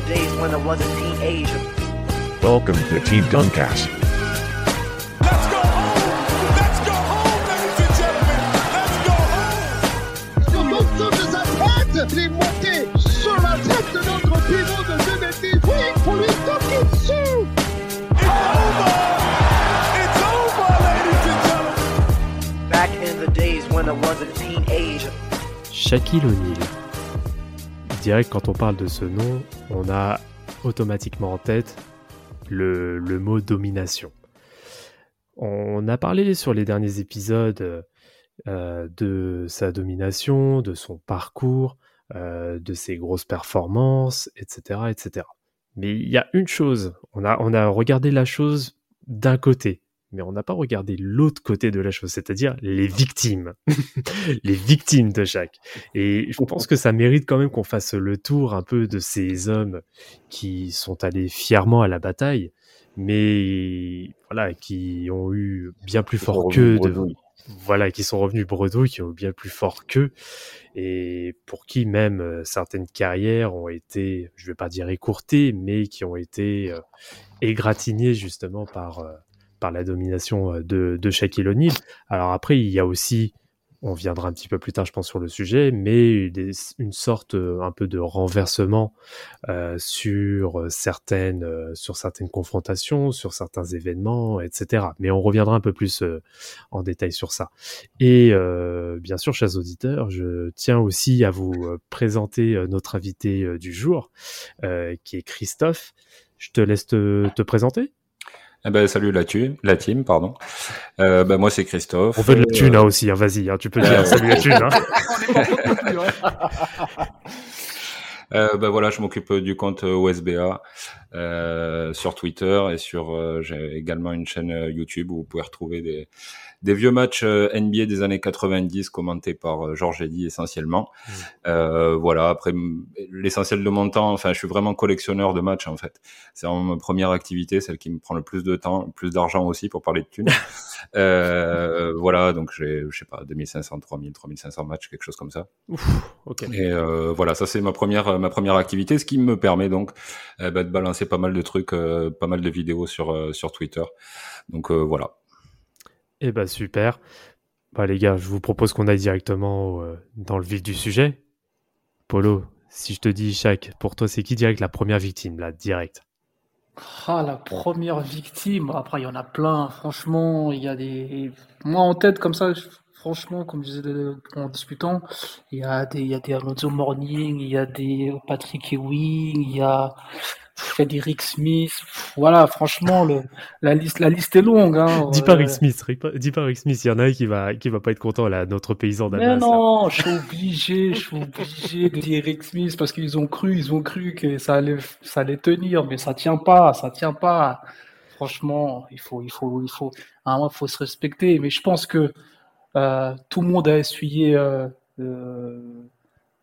The days when I was a teenager. Welcome to Team Duncast. Let's go home! Let's go home, ladies and gentlemen! Let's go home! sur l'ensemble de sa tête. Il est sur la tête de notre pivot de 2 mètres 10. Oui, pour lui taper dessus. It's over! It's over, ladies and gentlemen! Back in the days when I was a teenager. Shaquille O'Neal. Direct, quand on parle de ce nom, on a automatiquement en tête le, mot domination. On a parlé sur les derniers épisodes euh, de sa domination, de son parcours, euh, de ses grosses performances, etc., etc. Mais il y a une chose, on a regardé la chose d'un côté, mais on n'a pas regardé l'autre côté de la chose, c'est-à-dire les victimes. les victimes de chaque. Et je pense que ça mérite quand même qu'on fasse le tour un peu de ces hommes qui sont allés fièrement à la bataille, mais voilà, qui ont eu bien plus fort qu'eux de, voilà, qui sont revenus bredouilles, qui ont eu bien plus fort qu'eux, et pour qui même euh, certaines carrières ont été, je vais pas dire écourtées, mais qui ont été euh, égratignées justement par, euh, par la domination euh, de, de Shaquille O'Neal. Alors après, il y a aussi, on viendra un petit peu plus tard, je pense, sur le sujet, mais une sorte euh, un peu de renversement euh, sur certaines, sur certaines confrontations, sur certains événements, etc. Mais on reviendra un peu plus en détail sur ça. Et bien sûr, chers auditeurs, je tiens aussi à vous présenter notre invité du jour, qui est Christophe. Je te laisse te présenter. Eh ben, salut la, tu- la team, pardon. Euh, ben, moi, c'est Christophe. On veut de la Euh, thune hein, aussi, hein, vas-y, hein, tu peux dire Euh, salut la thune. Hein. euh, ben, voilà, je m'occupe du compte OSBA euh, sur Twitter et sur. euh, J'ai également une chaîne euh, YouTube où vous pouvez retrouver des, des vieux matchs NBA des années 90 commentés par Georges Eddy essentiellement. Mm. Euh, voilà, après l'essentiel de mon temps, enfin, je suis vraiment collectionneur de matchs en fait. C'est vraiment ma première activité, celle qui me prend le plus de temps, le plus d'argent aussi pour parler de thunes. euh, voilà, donc j'ai, je sais pas, 2500, 3000, 3500 matchs, quelque chose comme ça. Ok. Et euh, voilà, ça c'est ma première ma première activité, ce qui me permet donc bah, de balancer pas mal de trucs, euh, pas mal de vidéos sur euh, sur Twitter. Donc euh, voilà. Eh ben super. Bah les gars, je vous propose qu'on aille directement euh, dans le vif du sujet. Polo, si je te dis Shaq, pour toi c'est qui direct la première victime là, direct? Ah, la première victime. Après, il y en a plein. Franchement, il y a des. Moi, en tête, comme ça, je- franchement, comme je disais de- en discutant, il y a des, il y a des Alonso Morning, il y a des Patrick Ewing, il y a, Rick Smith. Voilà, franchement, le, la liste, la liste est longue. Hein. Dis pas Euh, Rick Smith, dis pas Rick Smith, il y en a un qui va qui va pas être content là, notre paysan Mais d'Amas. là. non, je suis obligé, je suis obligé de dire Rick Smith parce qu'ils ont cru, ils ont cru que ça allait, ça allait tenir, mais ça tient pas, ça tient pas. Franchement, il faut, il faut, il faut, à un moment, il faut se respecter. Mais je pense que euh, tout le monde a essuyé euh, euh,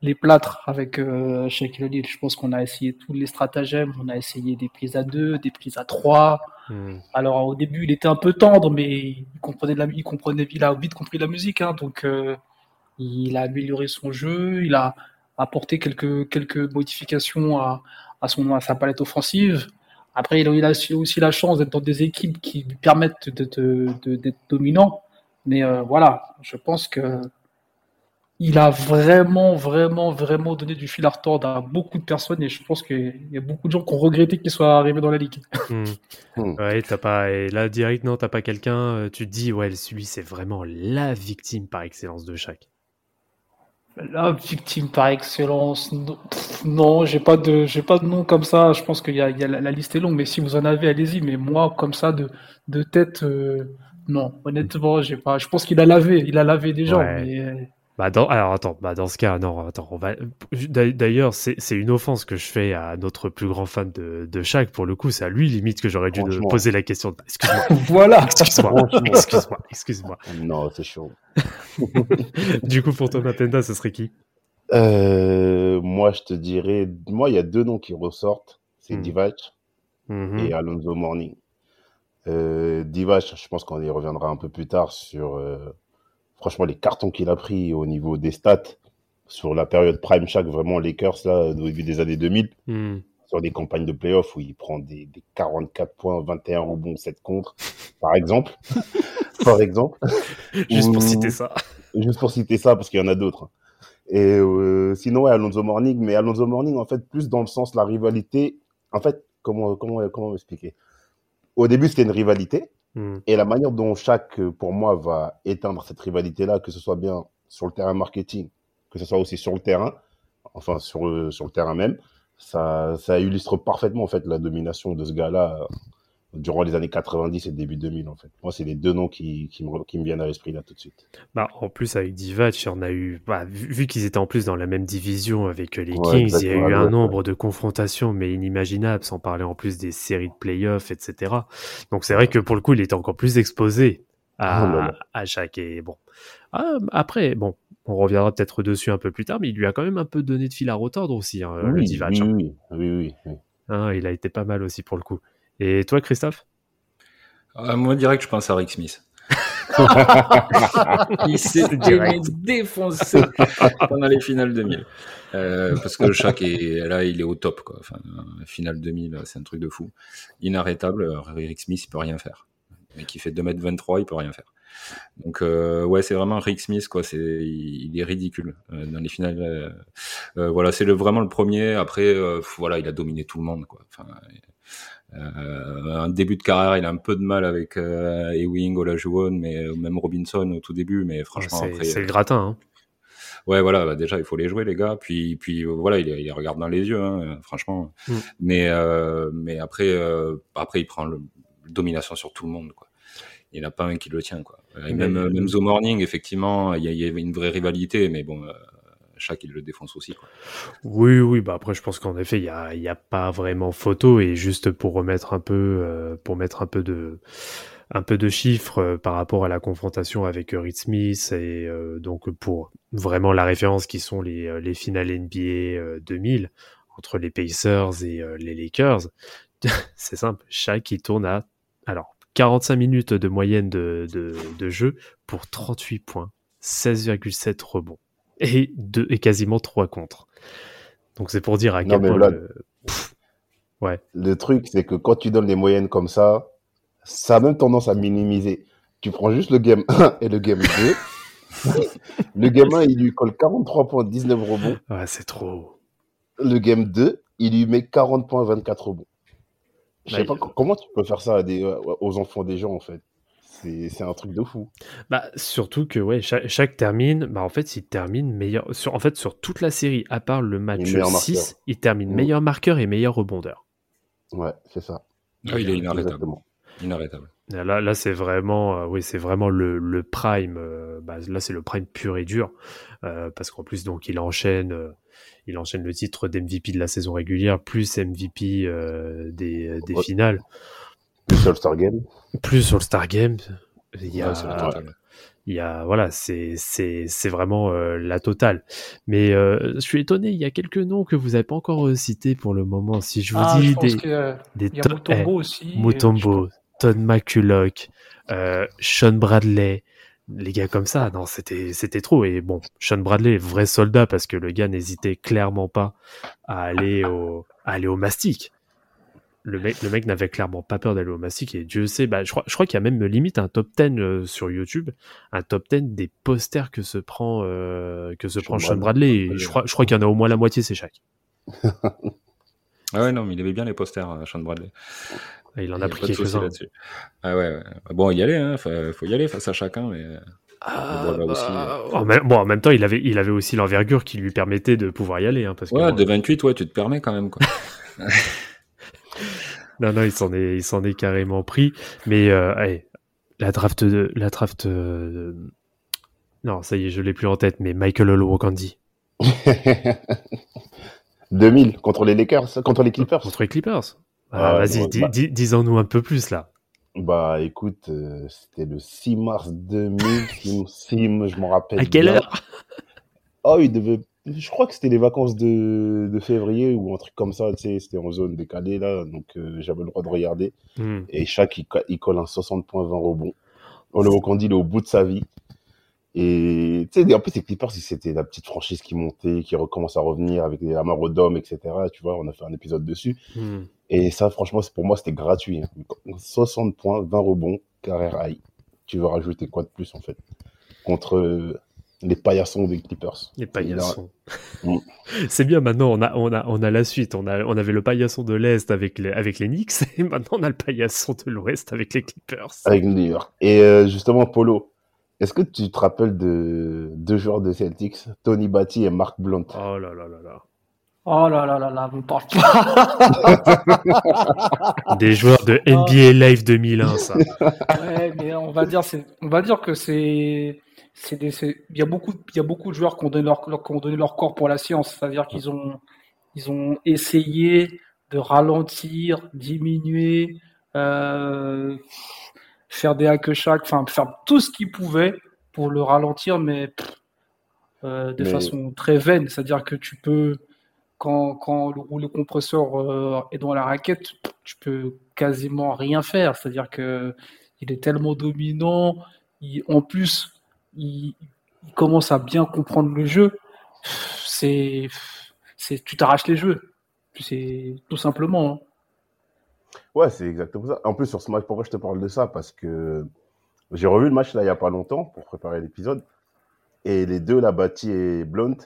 les plâtres avec euh, Shaquille O'Neal. Je pense qu'on a essayé tous les stratagèmes, on a essayé des prises à deux, des prises à trois. Hmm. Alors au début, il était un peu tendre, mais il comprenait la, il comprenait, il a vite compris la musique, hein, donc euh, il a amélioré son jeu, il a apporté quelques quelques modifications à, à son à sa palette offensive. Après, il a, il a aussi la chance d'être dans des équipes qui lui permettent de- de- de- d'être dominant. Mais euh, voilà, je pense que il a vraiment, vraiment, vraiment donné du fil à retordre à beaucoup de personnes et je pense qu'il y a beaucoup de gens qui ont regretté qu'il soit arrivé dans la ligue. Hmm. Hmm. Ouais, t'as pas et là direct non, t'as pas quelqu'un, euh, tu te dis ouais, celui c'est vraiment la victime par excellence de Shaq. La victime par excellence, non, Pff, non, j'ai pas de, j'ai pas de nom comme ça. Je pense qu'il y a, il y a la, la liste est longue, mais si vous en avez, allez-y. Mais moi, comme ça, de, de tête, euh, non. Honnêtement, j'ai pas. Je pense qu'il a lavé, il a lavé des gens, Ouais. mais euh, Bah dans, alors attends, bah dans ce cas, non, attends, on va. d'a- D'ailleurs, c'est une offense que je fais à notre plus grand fan de, de Shaq. Pour le coup, c'est à lui limite que j'aurais dû poser la question. Excuse-moi, Voilà. excuse-moi, excuse-moi, excuse-moi. Non, c'est chaud. Du coup, pour toi, Mapenda, ce serait qui? Euh, moi, je te dirais, moi, il y a deux noms qui ressortent. C'est Hmm. Divac Mhm. et Alonso Morning. Euh, Divac, je pense qu'on y reviendra un peu plus tard sur, euh, franchement, les cartons qu'il a pris au niveau des stats sur la période prime chaque vraiment Lakers là au début des années 2000 Hmm. sur des campagnes de playoffs où il prend des, des 44 points, 21 rebonds, 7 contre, par exemple. par exemple. Juste pour Ou- citer ça. Juste pour citer ça, parce qu'il y en a d'autres. Et euh, sinon, ouais, Alonso Morning, mais Alonso Morning, en fait, plus dans le sens la rivalité. En fait, comment, comment, comment expliquer Au début, c'était une rivalité, Hmm. et la manière dont chaque, euh, pour moi, va éteindre cette rivalité-là, que ce soit bien sur le terrain marketing, que ce soit aussi sur le terrain, enfin sur, euh, le terrain même, ça, ça illustre parfaitement en fait la domination de ce gars-là euh, durant les années 90 et début 2000 en fait. Moi, c'est les deux noms qui, qui, me, qui me viennent à l'esprit là tout de suite. Bah, en plus, avec Divac, on a eu, bah, vu, vu qu'ils étaient en plus dans la même division avec les Ouais, Kings, il y a eu un nombre de confrontations, mais inimaginables, sans parler en plus des séries de playoffs, etc. Donc, c'est vrai que pour le coup, il était encore plus exposé à, Oh là là. à chaque. Et bon. Ah, après, bon, on reviendra peut-être dessus un peu plus tard, mais il lui a quand même un peu donné de fil à retordre aussi, hein, le Divac. oui, hein. oui, oui, oui, oui. Hein, il a été pas mal aussi pour le coup. Et toi, Christophe? Ah, moi, direct, je pense à Rick Smith. Il s'est défoncé pendant les finales 2000. Euh, parce que chaque est là, il est au top. Quoi. Enfin, euh, finale 2000, c'est un truc de fou. Inarrêtable. Euh, Rick Smith, il peut rien faire. Mais qui fait 2m23, il peut rien faire. Donc euh, ouais, c'est vraiment Rick Smith quoi. C'est il, il est ridicule euh, dans les finales. euh, euh, voilà, c'est le, vraiment le premier. Après, euh, voilà, il a dominé tout le monde quoi. Enfin, euh, un début de carrière, il a un peu de mal avec euh, Ewing, Olajuwon, mais euh, même Robinson au tout début. Mais franchement, C'est après, c'est le euh, gratin. Hein. ouais, voilà, bah, déjà il faut les jouer les gars. Puis, puis euh, voilà, il, les- il les regarde dans les yeux, hein, franchement. Mm. Mais, euh, mais après, euh, après il prend le, domination sur tout le monde, quoi. Il n'y en a pas un qui le tient, quoi. Et Mais- même, euh, même The Morning, effectivement, il y, a- il y avait une vraie rivalité, mais bon, chaque il le défonce aussi. Oui, oui, bah après je pense qu'en effet il y a, y a pas vraiment photo. Et juste pour remettre un peu, euh, pour mettre un peu de, un peu de chiffres euh, par rapport à la confrontation avec Reed Smith et euh, donc pour vraiment la référence qui sont les, les finales NBA euh, 2000 entre les Pacers et les Lakers, c'est simple, chaque il tourne à alors 45 minutes de moyenne de, de, de jeu pour 38 points, 16,7 rebonds et, deux, et quasiment 3 contre. Donc c'est pour dire à quel point le- Pff, ouais. Le truc, c'est que quand tu donnes des moyennes comme ça, ça a même tendance à minimiser. Tu prends juste le game 1 et le game 2. le game 1, il lui colle 43 points, 19 rebonds. Ouais, c'est trop. Le game 2, il lui met 40 points, 24 rebonds. Je sais pas co- comment tu peux faire ça à des, aux enfants des gens, en fait? C'est un truc de fou. Bah, surtout que ouais, chaque, chaque termine, bah en fait, il termine meilleur. Sur, en fait, sur toute la série, à part le match meilleur 6, marqueur. il termine Mm. meilleur marqueur et meilleur rebondeur. Ouais, c'est ça. Ah, il est inarrêtable. Exactement. Inarrêtable. Là, là c'est vraiment, euh, oui, c'est vraiment le, le prime. euh, bah, là, c'est le prime pur et dur, euh, parce qu'en plus, donc, il enchaîne, euh, il enchaîne le titre d'MVP de la saison régulière, plus MVP euh, des, des Ouais. finales, Le All Star Game. plus sur le Star Game. Il y a, il y a, voilà, c'est, c'est, c'est vraiment euh, la totale. Mais euh, je suis étonné, il y a quelques noms que vous n'avez pas encore euh, cités pour le moment. Si je vous Ah, dis des, des il y a to- Mutombo eh, aussi. Mutombo, Todd McCulloch, euh, Sean Bradley, les gars comme ça, non, c'était, c'était trop. Et bon, Sean Bradley, vrai soldat, parce que le gars n'hésitait clairement pas à aller au, à aller au mastic. Le mec, le mec n'avait clairement pas peur d'aller au mastic et Dieu sait, bah, je crois, je crois qu'il y a même limite un top 10 euh, sur YouTube, un top 10 des posters que se prend, euh, que se Sean prend Sean Bradley. Bradley. Et je crois, je crois qu'il y en a au moins la moitié, c'est chaque. Ah ouais, non, mais il avait bien les posters, euh, Sean Bradley. Il en Il y a pris quelques-uns. Ah ouais, ouais. Bon, y aller, hein. Faut, faut y aller face à chacun, mais. euh, Ah, voilà aussi, bah, en même, bon, en même temps, il avait, il avait aussi l'envergure qui lui permettait de pouvoir y aller. Hein, parce que, Ouais, bon, de 28, ouais, tu te permets quand même, quoi. Non, non, il s'en est, il s'en est carrément pris. Mais euh, allez, la draft, de, la draft, euh, Non, ça y est, je l'ai plus en tête, mais Michael Olowokandi 2000 contre les Lakers, contre les Clippers. contre les Clippers. Ah, Vas-y, ouais, dis- bah- un peu plus là. Bah écoute, euh, c'était le 6 mars 2000, si, si je m'en rappelle. À quelle bien. heure? Oh, il devait. Je crois que c'était les vacances de, de février ou un truc comme ça, tu sais, c'était en zone décalée là, donc euh, j'avais le droit de regarder. Hmm. Et chaque, il, co- il colle un 60 points, 20 rebonds. Oliver Candy, il est au bout de sa vie. Et tu sais, en plus, les Clippers, c'était la petite franchise qui montait, qui recommence à revenir avec les Dome, etc. Tu vois, on a fait un épisode dessus. Hmm. Et ça, franchement, pour moi, c'était gratuit. hein. 60 points, 20 rebonds, carrière high. Tu veux rajouter quoi de plus, en fait? Contre euh, les paillassons des Clippers. Les paillassons. Mm. C'est bien, maintenant on a, on, a, on a la suite. On, a, on avait le paillasson de l'Est avec les, avec les Knicks, et maintenant on a le paillasson de l'Ouest avec les Clippers. Avec New York. Et euh, justement, Polo, est-ce que tu te rappelles de deux joueurs de Celtics, Tony Batty et Mark Blount? Oh là là là là. Oh là là là là, vous parle pas. Des joueurs de NBA Live 2001, ça. Ouais, mais on va dire, on va dire que c'est des, il y a beaucoup, il y a beaucoup de joueurs qui ont donné leur, qui ont donné leur corps pour la science. C'est-à-dire qu'ils ont, ils ont essayé de ralentir, diminuer, euh, faire des hack chaque, enfin faire tout ce qu'ils pouvaient pour le ralentir, mais pff, euh, de Mais- façon très vaine. C'est-à-dire que tu peux, quand, quand le rouleau compresseur euh, est dans la raquette, tu peux quasiment rien faire. C'est-à-dire que il est tellement dominant. il- en plus, il, commence à bien comprendre le jeu. C'est, c'est, tu t'arraches les jeux. C'est tout simplement. hein. Ouais, c'est exactement ça. En plus, sur ce match, pourquoi je te parle de ça? Parce que j'ai revu le match là il y a pas longtemps pour préparer l'épisode. Et les deux, là, Batty et Blount,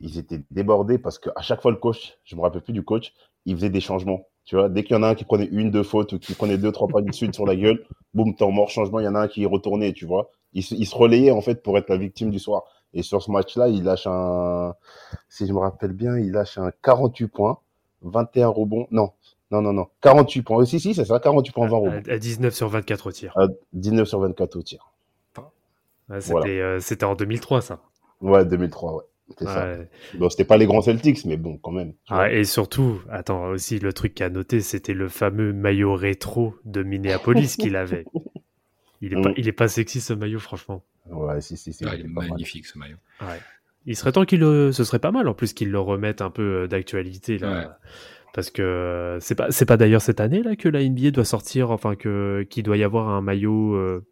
ils étaient débordés parce qu'à chaque fois, le coach, je me rappelle plus du coach, il faisait des changements. Tu vois, dès qu'il y en a un qui prenait une, deux fautes ou qui prenait deux, trois paniers de suite sur la gueule, boum, temps mort, changement, il y en a un qui retourné, tu vois. Il, se- il se relayait en fait pour être la victime du soir. Et sur ce match-là, il lâche un, si je me rappelle bien, il lâche un 48 points, 21 rebonds. Non, non, non, non. 48 points. Euh, Si, si, c'est ça, 48 points, 20 rebonds. À, à 19 sur 24 au tir. À 19 sur 24 au tir. C'était Voilà. euh, en 2003, ça. Ouais, 2003, ouais. C'est ça. Ouais. Bon, c'était pas les grands Celtics, mais bon, quand même. Ah, et surtout, attends, aussi, le truc à noter, c'était le fameux maillot rétro de Minneapolis qu'il avait. Il est, pas, Mm. il est pas sexy ce maillot, franchement. Ouais, si, si, si. Ah, il il est mal. magnifique ce maillot. Ouais. Il serait temps qu'il le... Ce serait pas mal en plus qu'il le remette un peu euh, d'actualité là. Ouais. Parce que euh, c'est pas c'est pas d'ailleurs cette année là que la NBA doit sortir enfin que qu'il doit y avoir un maillot euh,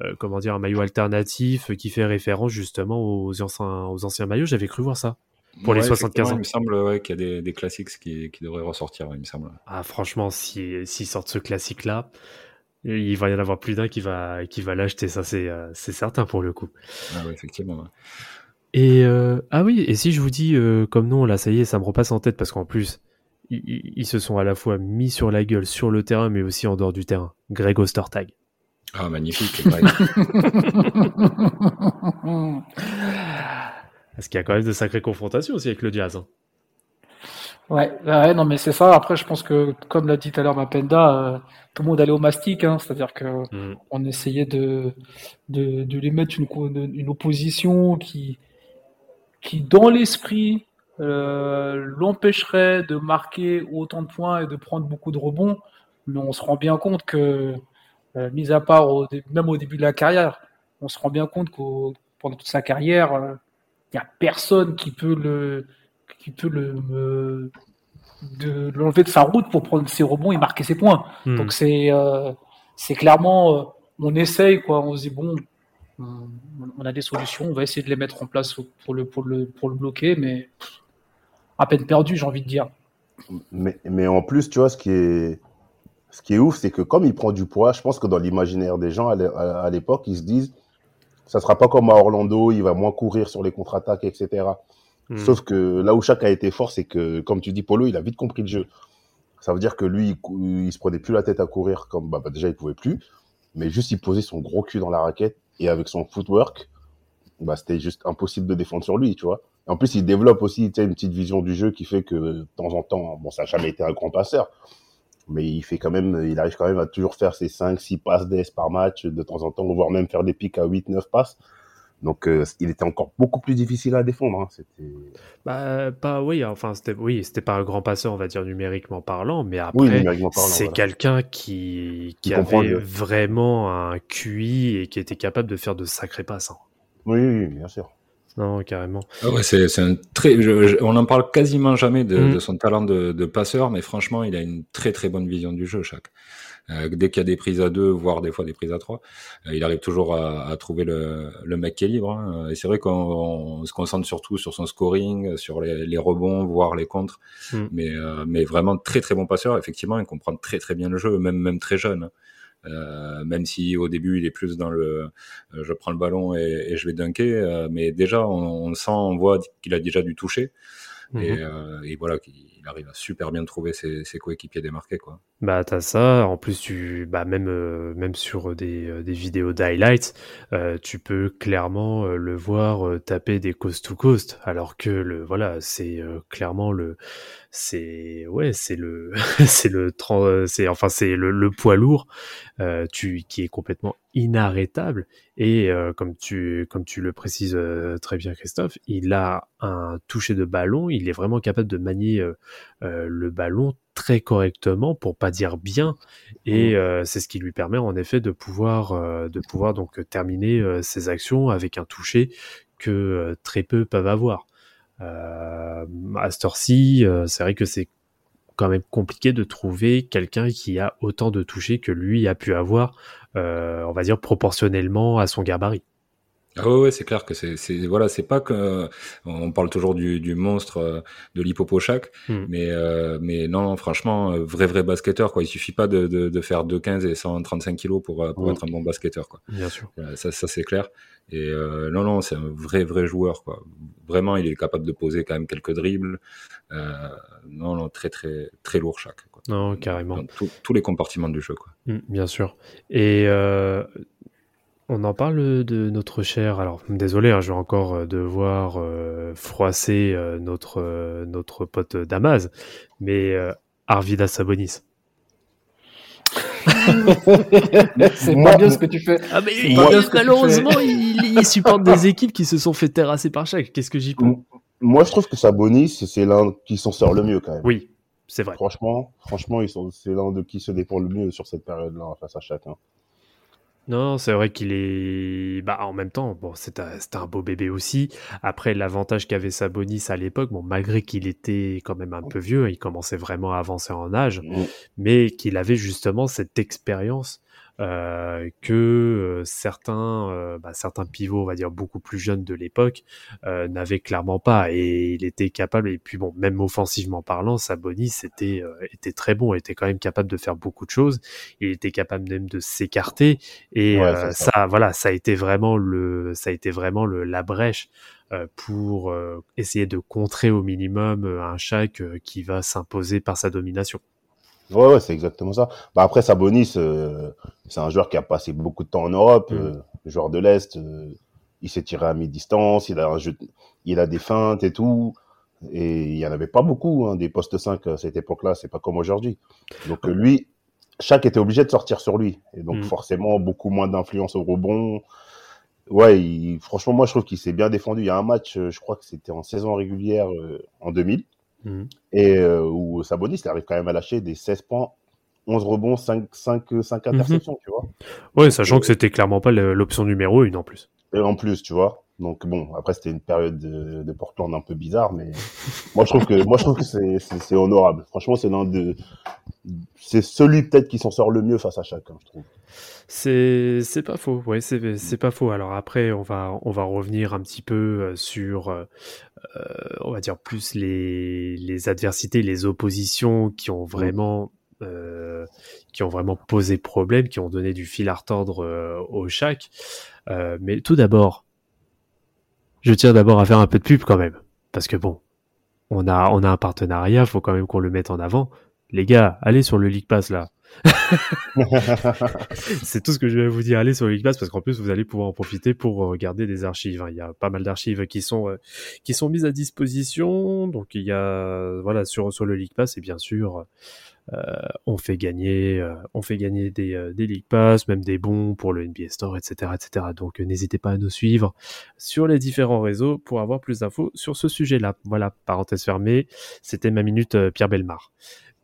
euh, comment dire un maillot alternatif qui fait référence justement aux anciens aux anciens maillots, j'avais cru voir ça. Pour les 75 effectivement, ans. Il me semble ouais, qu'il y a des, des classiques qui, qui devraient ressortir, il me semble. Ah franchement si s'ils sortent ce classique là, il va y en avoir plus d'un qui va qui va l'acheter ça c'est euh, c'est certain pour le coup. Ah, ouais, effectivement. Et euh, ah oui, et si je vous dis euh, comme nom là, ça y est, ça me repasse en tête parce qu'en plus, ils, se sont à la fois mis sur la gueule sur le terrain, mais aussi en dehors du terrain. Greg Ostertag. Ah, magnifique. Parce qu'il y a quand même de sacrées confrontations aussi avec le jazz. hein. Ouais, ouais, non, mais c'est ça. Après, je pense que, comme l'a dit tout à l'heure Mapenda, euh, tout le monde allait au mastic, hein, c'est-à-dire que Mm. on essayait de, de, de lui mettre une, une opposition qui, qui dans l'esprit, euh, l'empêcherait de marquer autant de points et de prendre beaucoup de rebonds. Mais on se rend bien compte que, euh, mis à part au même au début de la carrière, on se rend bien compte qu'au pendant toute sa carrière, euh, il n'y a personne qui peut le qui peut le me- de l'enlever de sa route pour prendre ses rebonds et marquer ses points. Mm. Donc c'est euh, c'est clairement euh, on essaye quoi, on se dit bon on, on a des solutions, on va essayer de les mettre en place pour le pour le pour le bloquer mais pff, à peine perdu, j'ai envie de dire. Mais, mais en plus, tu vois, ce qui est, ce qui est ouf, c'est que comme il prend du poids, je pense que dans l'imaginaire des gens à l'époque, ils se disent, ça sera pas comme à Orlando, il va moins courir sur les contre-attaques, etc. Mm. Sauf que là où Shaq a été fort, c'est que, comme tu dis, Polo, il a vite compris le jeu. Ça veut dire que lui, il, se prenait plus la tête à courir comme, bah, bah, déjà, il pouvait plus, mais juste il posait son gros cul dans la raquette et avec son footwork, bah, c'était juste impossible de défendre sur lui, tu vois. En plus, il développe aussi une petite vision du jeu qui fait que de temps en temps, bon, ça n'a jamais été un grand passeur, mais il fait quand même, il arrive quand même à toujours faire ses 5, 6 passes DS par match de temps en temps, voire même faire des pics à 8, 9 passes. Donc, euh, il était encore beaucoup plus difficile à défendre. hein. C'était... Bah, pas, oui, enfin, c'était, oui, c'était pas un grand passeur, on va dire, numériquement parlant, mais Oui, après, c'est voilà. quelqu'un qui, qui avait le- vraiment un QI et qui était capable de faire de sacrés passes. hein. Oui, oui, bien sûr. Non, carrément. Ah ouais, c'est c'est un très. je- je- on en parle quasiment jamais de, Mm. de son talent de, de passeur, mais franchement, il a une très très bonne vision du jeu, chaque. Euh, dès qu'il y a des prises à deux, voire des fois des prises à trois, euh, il arrive toujours à, à trouver le, le mec qui est libre. hein. Et c'est vrai qu'on on se concentre surtout sur son scoring, sur les, les rebonds, voire les contres. Mm. Mais, euh, mais vraiment très très bon passeur. Effectivement, il comprend très très bien le jeu, même même très jeune. hein. Euh, même si au début il est plus dans le euh, je prends le ballon et, et je vais dunker, euh, mais déjà on, on sent, on voit qu'il a déjà du toucher et, Mhm. euh, et voilà qu'il arrive à super bien trouver ses, coéquipiers démarqués quoi. Bah t'as ça, en plus tu bah même euh, même sur des, euh, des vidéos d'highlights, euh, tu peux clairement euh, le voir euh, taper des coast to coast. Alors que le voilà, c'est euh, clairement le c'est ouais, c'est le c'est le euh, c'est enfin c'est le, poids lourd euh, tu qui est complètement inarrêtable. Et euh, comme tu comme tu le précises euh, très bien Christophe, il a un toucher de ballon, il est vraiment capable de manier euh, euh, le ballon très correctement pour pas dire bien et euh, c'est ce qui lui permet en effet de pouvoir euh, de pouvoir donc terminer euh, ses actions avec un toucher que euh, très peu peuvent avoir. Euh, à cette heure-ci, euh, c'est vrai que c'est quand même compliqué de trouver quelqu'un qui a autant de touchés que lui a pu avoir, euh, on va dire proportionnellement à son gabarit. Ah ouais, ouais c'est clair que c'est voilà c'est pas que on parle toujours du, du monstre euh, de l'hippopochac Mm. mais euh, mais non franchement euh, vrai vrai basketteur quoi il suffit pas de, de, de faire 2,15 et 135 kilos pour euh, pour être un bon basketteur quoi Bien sûr. Euh, ça ça c'est clair et euh, non non c'est un vrai vrai joueur quoi vraiment il est capable de poser quand même quelques dribbles euh, non non très très très lourd chaque quoi. Non, carrément. dans tout- tous les compartiments du jeu quoi Mm, bien sûr. Et euh, on en parle de notre cher. Alors, désolé, hein, je vais encore euh, devoir euh, froisser euh, notre euh, notre pote Damas, mais euh, Arvidas Sabonis. C'est pas bien ce que tu fais. Ah mais malheureusement, il, il supporte des équipes qui se sont fait terrasser par chaque. Qu'est-ce que j'y peux Moi, je trouve que Sabonis, c'est- l'un qui s'en sort le mieux quand même. Oui, c'est vrai. Franchement, franchement, ils sont, c'est l'un de qui se dépend le mieux sur cette période-là face à chacun. Non, c'est vrai qu'il est. Bah, en même temps, bon, c'est un, c'est un beau bébé aussi. Après, l'avantage qu'avait Sabonis à l'époque, bon, malgré qu'il était quand même un peu vieux, il commençait vraiment à avancer en âge, Mm. mais qu'il avait justement cette expérience euh, que euh, certains, euh, bah, certains pivots, on va dire beaucoup plus jeunes de l'époque, euh, n'avaient clairement pas. Et il était capable. Et puis bon, même offensivement parlant, Sabonis était euh, était très bon, était quand même capable de faire beaucoup de choses. Il était capable même de s'écarter. Et Ouais, euh, ça. ça. voilà, ça a été vraiment le, ça a été vraiment le, la brèche pour essayer de contrer au minimum un Shaq qui va s'imposer par sa domination. Ouais, ouais, c'est exactement ça. Bah après, Sabonis, euh, c'est un joueur qui a passé beaucoup de temps en Europe, Mm. euh, joueur de l'Est. euh, il s'est tiré à mi-distance, il a un jeu, il a des feintes et tout. Et il y en avait pas beaucoup, hein, des postes 5 à cette époque-là, c'est pas comme aujourd'hui. Donc lui, chaque était obligé de sortir sur lui. Et donc Mm. forcément, beaucoup moins d'influence au rebond. Ouais, il- franchement, moi je trouve qu'il s'est bien défendu. Il y a un match, je crois que c'était en saison régulière en 2000 Mhm. et euh, où Sabonis il arrive quand même à lâcher des 16 points, 11 rebonds, 5, 5, 5 interceptions, tu vois. Ouais, sachant euh, que c'était clairement pas l'option numéro une en plus. Et en plus, tu vois. Donc bon, après c'était une période de, de Portland un peu bizarre, mais moi je trouve que moi je trouve que c'est honorable. Franchement, c'est l'un de c'est celui peut-être qui s'en sort le mieux face à chacun, je trouve. C'est c'est pas faux, ouais, c'est pas faux. Alors après, on va on va revenir un petit peu euh, sur, euh, on va dire plus les les adversités, les oppositions qui ont vraiment euh, qui ont vraiment posé problème, qui ont donné du fil à retordre euh, au. Euh, mais tout d'abord, je tiens d'abord à faire un peu de pub quand même, parce que bon, on a on a un partenariat, faut quand même qu'on le mette en avant. Les gars, allez sur le League Pass là. c'est tout ce que je vais vous dire. Allez sur le League Pass parce qu'en plus vous allez pouvoir en profiter pour regarder des archives. hein. Il y a pas mal d'archives qui sont euh, qui sont mises à disposition. Donc il y a voilà sur sur le League Pass et bien sûr euh, on fait gagner euh, des euh, des même des bons pour le NBA Store, etc., etc. Donc euh, n'hésitez pas à nous suivre sur les différents réseaux pour avoir plus d'infos sur ce sujet-là. Voilà, parenthèse fermée. C'était ma minute euh, Pierre Belmar.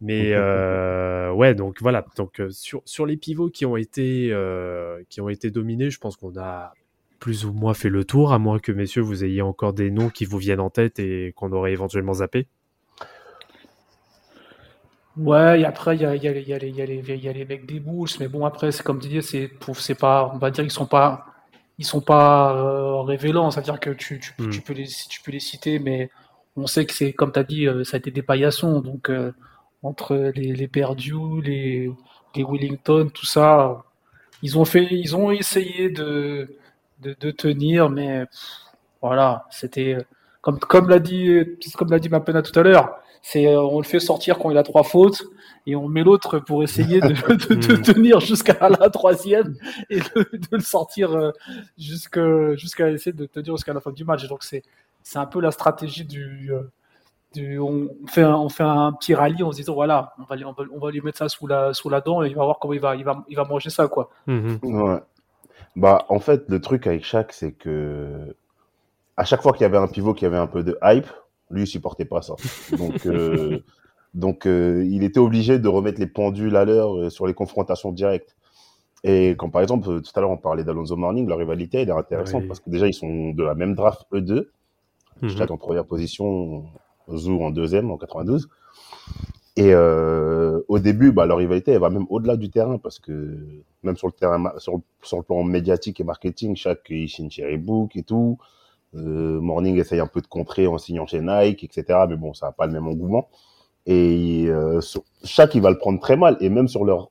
Mais euh, ouais, donc voilà. Donc euh, sur sur les pivots qui ont été euh, qui ont été dominés, je pense qu'on a plus ou moins fait le tour, à moins que messieurs vous ayez encore des noms qui vous viennent en tête et qu'on aurait éventuellement zappé. Ouais, et après, il y a, y, a, il y, a les- il y, a les- il y a les mecs des Bulls, mais bon, après, c'est comme tu dis, c'est pour- c'est pas, on va dire, ils sont pas, ils sont pas euh, révélants, c'est-à-dire que tu, tu, Mm. tu peux les, tu peux les citer, mais on sait que c'est, comme tu as dit, ça a été des paillassons, donc euh, entre les, les Perdue, les, les Wellington, tout ça, ils ont fait, ils ont essayé de, de, de tenir, mais voilà, c'était, comme, comme l'a dit, comme l'a dit Mapena tout à l'heure, c'est euh, on le fait sortir quand il a trois fautes et on met l'autre pour essayer de, de, de Mm. tenir jusqu'à la troisième et de, de le sortir euh, jusque- jusqu'à essayer de tenir jusqu'à la fin du match. Et donc c'est c'est un peu la stratégie du, euh, du on fait un, on fait un petit rallye en se disant voilà on va lui, on va, on va lui mettre ça sous la sous la dent et il va voir comment il va il va il va manger ça quoi. Mhm. Ouais. Bah, en fait, le truc avec Shaq, c'est que à chaque fois qu'il y avait un pivot qui avait un peu de hype, lui, il supportait pas ça. Donc, euh, donc euh, il était obligé de remettre les pendules à l'heure euh, sur les confrontations directes. Et quand par exemple, tout à l'heure, on parlait d'Alonso Morning, leur rivalité, elle est intéressante Oui. parce que déjà, ils sont de la même draft, eux deux. Mhm. Shaq en première position, Zou en deuxième, en 92. Et euh, au début, bah, leur rivalité, elle va même au-delà du terrain parce que même sur le terrain, sur, sur le plan médiatique et marketing, chaque chez Reebok et tout. Euh, Morning essaye un peu de contrer en signant chez Nike, etc. Mais bon, ça n'a pas le même engouement. Et euh, chaque, il va le prendre très mal. Et même sur leur,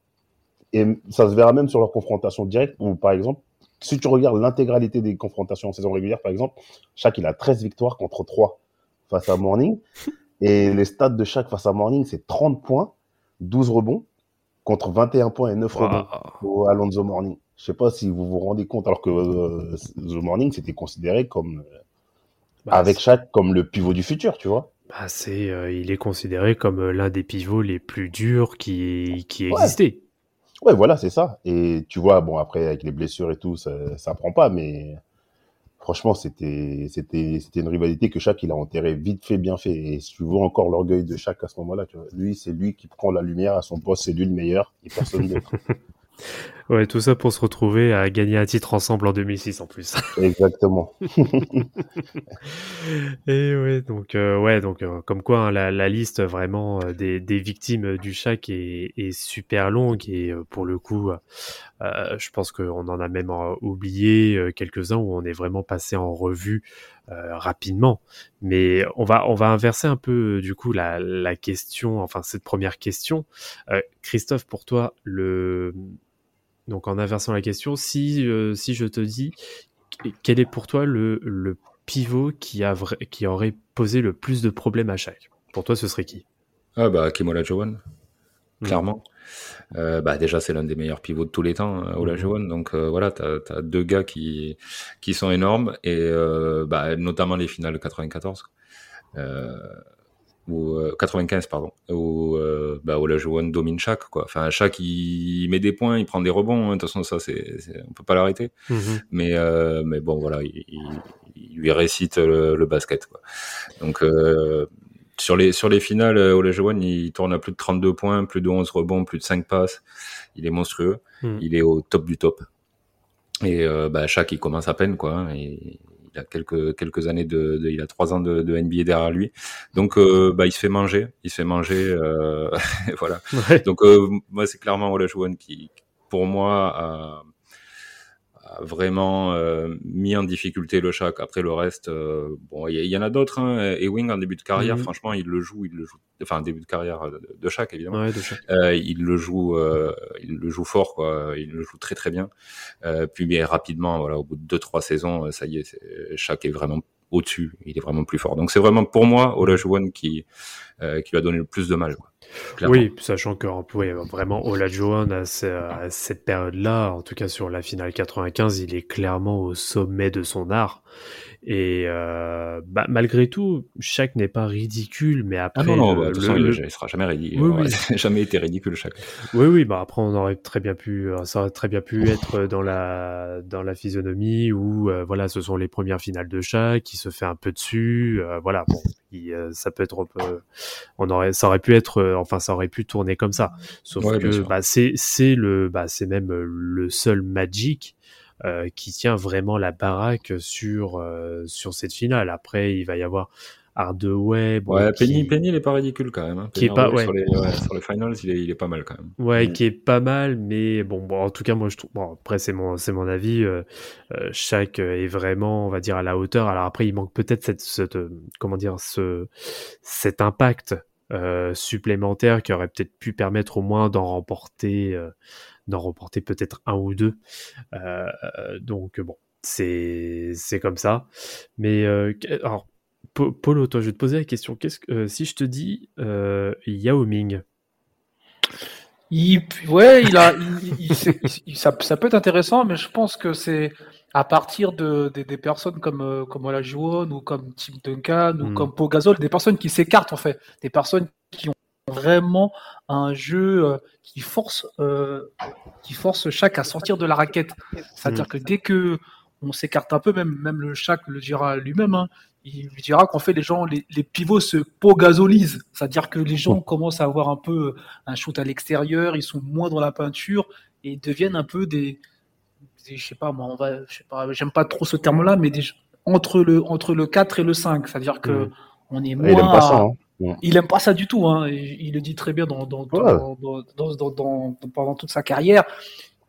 et ça se verra même sur leur confrontation directe où, par exemple, si tu regardes l'intégralité des confrontations en saison régulière, par exemple, chaque, il a 13 victoires contre 3 face à Morning. Et les stats de chaque face à Morning, c'est 30 points, 12 rebonds, contre 21 points et 9 rebonds au Alonso Morning. Je sais pas si vous vous rendez compte, alors que euh, The Morning, c'était considéré comme, euh, Bah, avec chaque, comme le pivot du futur, tu vois. bah, c'est euh, il est considéré comme euh, l'un des pivots les plus durs qui qui Ouais. existaient. Ouais, voilà, c'est ça. Et tu vois, bon, après, avec les blessures et tout, ça, ça prend pas, mais franchement, c'était, une rivalité que chaque, il a enterré vite fait, bien fait. Et tu vois encore l'orgueil de chaque à ce moment-là. Lui, c'est lui qui prend la lumière à son poste, c'est lui le meilleur, et personne d'autre. Ouais, tout ça pour se retrouver à gagner un titre ensemble en 2006 en plus. Exactement. Et ouais, donc euh, ouais, donc euh, comme quoi hein, la, la liste vraiment euh, des, des victimes du Shaq est, est super longue et euh, pour le coup, euh, je pense qu'on en a même oublié euh, quelques-uns où on est vraiment passé en revue euh, rapidement. Mais on va on va inverser un peu du coup la, la question, enfin cette première question. Euh, Christophe, pour toi, le donc en inversant la question, si euh, si je te dis quel est pour toi le, le pivot qui, a vra- qui aurait posé le plus de problèmes à chaque? Pour toi, ce serait qui? Ah bah Kim Olajuwon, Mm. clairement. Euh, bah déjà c'est l'un des meilleurs pivots de tous les temps, euh, Olajuwon. Donc euh, voilà, t'as as deux gars qui qui sont énormes et bah, notamment les finales de 94. Euh, ou euh, 95 pardon. Où euh, bah domine chaque quoi. Enfin chaque il, met des points il prend des rebonds hein. de toute façon ça c'est on peut pas l'arrêter. Mais euh, mais bon voilà il, il- il lui récite le, le basket quoi. Donc euh, sur les sur les finales euh, Olajuwon il tourne à plus de 32 points plus de 11 rebonds plus de 5 passes. Il est monstrueux. Mhm. il est au top du top. Et euh, bah chaque il commence à peine quoi hein, et il a quelques quelques années de, de- il a trois ans de, de NBA derrière lui donc euh, bah il se fait manger il se fait manger euh, voilà Ouais. donc euh, moi c'est clairement Olajuwon qui pour moi vraiment euh, mis en difficulté le Shaq après le reste euh, bon il y, en a d'autres hein. Ewing en début de carrière Mhm. franchement il le joue il le joue enfin début de carrière de, de Shaq évidemment Ouais, de euh, il le joue, euh, il le joue fort, quoi. Il le joue très très bien. Euh, puis bien rapidement, voilà, au bout de deux trois saisons, euh, ça y est, Shaq est vraiment au-dessus. Il est vraiment plus fort. Donc c'est vraiment pour moi Olajuwon qui euh, qui lui a donné le plus de mal. Oui, sachant que ouais, vraiment Olajuwon à cette période-là, en tout cas sur la finale 95, il est clairement au sommet de son art. Et euh, bah, malgré tout, Shaq n'est pas ridicule, mais après, Ah non, non, le- bah, de toute le- façon, il, le- il sera jamais ridicule. Oui, oui. jamais été ridicule chaque. Oui, oui, bah après on aurait très bien pu, euh, ça aurait très bien pu être dans la dans la physionomie où euh, voilà, ce sont les premières finales de Shaq, qui se fait un peu dessus, euh, voilà, bon, il, euh, ça peut être, on aurait, ça aurait pu être, euh, enfin ça aurait pu tourner comme ça, sauf Ouais, que bah c'est c'est le, bah c'est même le seul Magic euh, qui tient vraiment la baraque sur euh, sur cette finale. Après, il va y avoir Hardaway, bon, Ouais, qui- Penny, Penny, il est pas ridicule quand même. Hein. Qui est pas- ouais. sur, les, ouais, sur les finals, il est, il est pas mal quand même. Ouais, Mm. qui est pas mal, mais bon, bon, en tout cas, moi je trouve. Bon, après, c'est mon, c'est mon avis. Euh, euh, Shaq est vraiment, on va dire, à la hauteur. Alors après, il manque peut-être cette, cette, euh, comment dire, ce, cet impact euh, supplémentaire qui aurait peut-être pu permettre au moins d'en remporter, euh, d'en remporter peut-être un ou deux. Euh, donc bon, c'est, c'est comme ça. Mais euh, alors, Po- Polo, toi, je vais te poser la question. Qu'est-ce que, euh, si je te dis euh, Yao Ming? Il, ouais, il a, il- il- ça, ça peut être intéressant, mais je pense que c'est à partir de, des- des personnes comme, euh, comme Olajuwon ou comme Tim Duncan ou Hmm. comme Pau Gasol, des personnes qui s'écartent en fait, des personnes qui ont vraiment un jeu euh, qui force, euh, qui force chaque à sortir de la raquette. C'est-à-dire que dès que on s'écarte un peu, même, même le chaque le dira lui-même, hein, il dira qu'en fait les gens, les, les pivots se pogasolisent. C'est-à-dire que les gens commencent à avoir un peu un shoot à l'extérieur, ils sont moins dans la peinture et ils deviens un peu des- je sais pas moi, on va, je sais pas, j'aime pas trop ce terme-là, mais des, entre le entre le 4 et le 5, c'est-à-dire que Mhm. on est Et moins. il aime pas ça. Hein. Mm. il aime pas ça du tout, hein. Il le dit très bien dans, Ouais. pendant toute sa carrière.